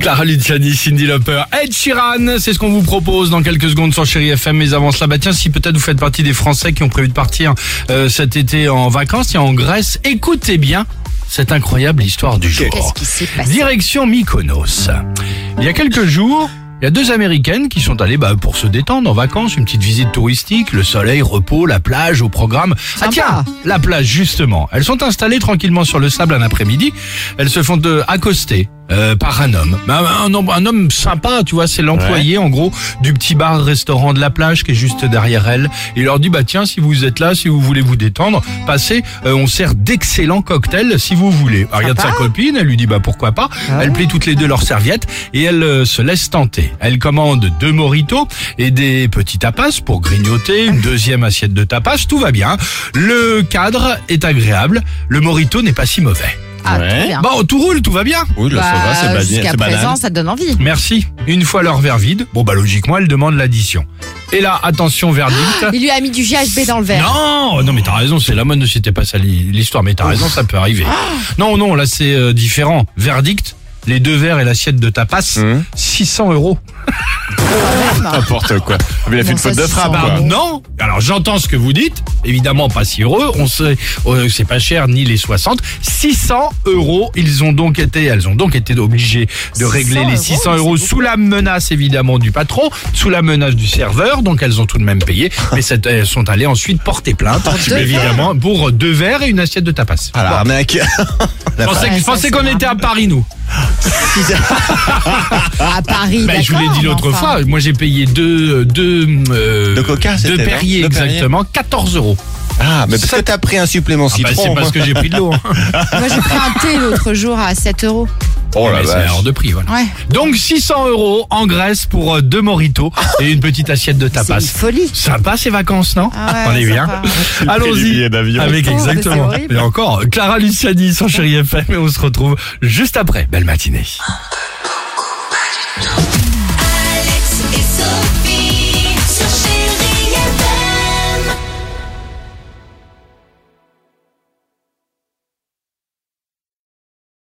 Clara Luciani, Cindy Lauper, Ed Sheeran, c'est ce qu'on vous propose dans quelques secondes sur Chéri FM. Mais avant cela, bah tiens, si peut-être vous faites partie des Français qui ont prévu de partir euh, cet été en vacances, et en Grèce, écoutez bien cette incroyable histoire du jour. Qu'est-ce qui s'est passé Direction Mykonos. Il y a quelques jours, il y a deux Américaines qui sont allées bah, pour se détendre en vacances, une petite visite touristique, le soleil, repos, la plage au programme. Ah tiens, la plage justement. Elles sont installées tranquillement sur le sable un après-midi. Elles se font de accoster. Euh, par un homme. Bah, Un, homme, un homme sympa, tu vois, c'est l'employé en gros du petit bar-restaurant de la plage qui est juste derrière elle. Il leur dit bah tiens si vous êtes là, si vous voulez vous détendre, passez, euh, on sert d'excellents cocktails si vous voulez. Elle regarde sa copine, elle lui dit bah pourquoi pas. Elle plie toutes les deux leurs serviettes et elle euh, se laisse tenter. Elle commande deux moritos et des petits tapas pour grignoter, une deuxième assiette de tapas, tout va bien. Le cadre est agréable, le morito n'est pas si mauvais. Ah, très bien. Bon, tout roule, tout va bien. Oui, là, ça va, c'est Bah, ba- Jusqu'à c'est banal. présent, ça te donne envie. Merci. Une fois leur verre vide, bon bah logiquement elle demande l'addition. Et là, attention verdict. Il lui a mis du GHB dans le verre. Non, non mais t'as raison, c'est la mode, ne c'était pas ça l'histoire, mais t'as raison, ça peut arriver. Non, non, là c'est euh, différent. Verdict, les deux verres et l'assiette de tapas, Hum. 600 euros. N'importe quoi. Mais il a fait Bon, une faute de frappe, quoi. bon. Non, alors j'entends ce que vous dites, évidemment pas si heureux, on sait, euh, c'est pas cher ni les 60, 600 euros, ils ont donc été, elles ont donc été obligées de 600 régler les euros, 600 mais euros c'est sous la menace évidemment du patron, sous la menace du serveur, donc elles ont tout de même payé, mais cette- elles sont allées ensuite porter plainte, évidemment, pour deux verres et une assiette de tapas. Ah, l'arnaque. Je pensais, Ouais, je pensais qu'on était à Paris, nous. À Paris, je vous l'ai dit l'autre enfin. fois, moi j'ai payé deux, deux, euh, De Coca, deux Perrier exactement, 14 euros. Ah, mais parce que t'as pris un supplément Ah bah, citron. c'est parce que j'ai pris de l'eau. hein. Moi, j'ai pris un thé l'autre jour à 7 euros. Oh la c'est vache. hors de prix, voilà. Ouais. Donc 600 euros en Grèce pour euh, deux moritos et une petite assiette de C'est tapas. une folie. Sympa ces vacances, non Ah On est bien. sympa. Allons-y billets d'avion. avec Oh, mais c'est exactement. horrible. Et encore, Clara Luciani sur Chéri FM et on se retrouve juste après. Belle matinée.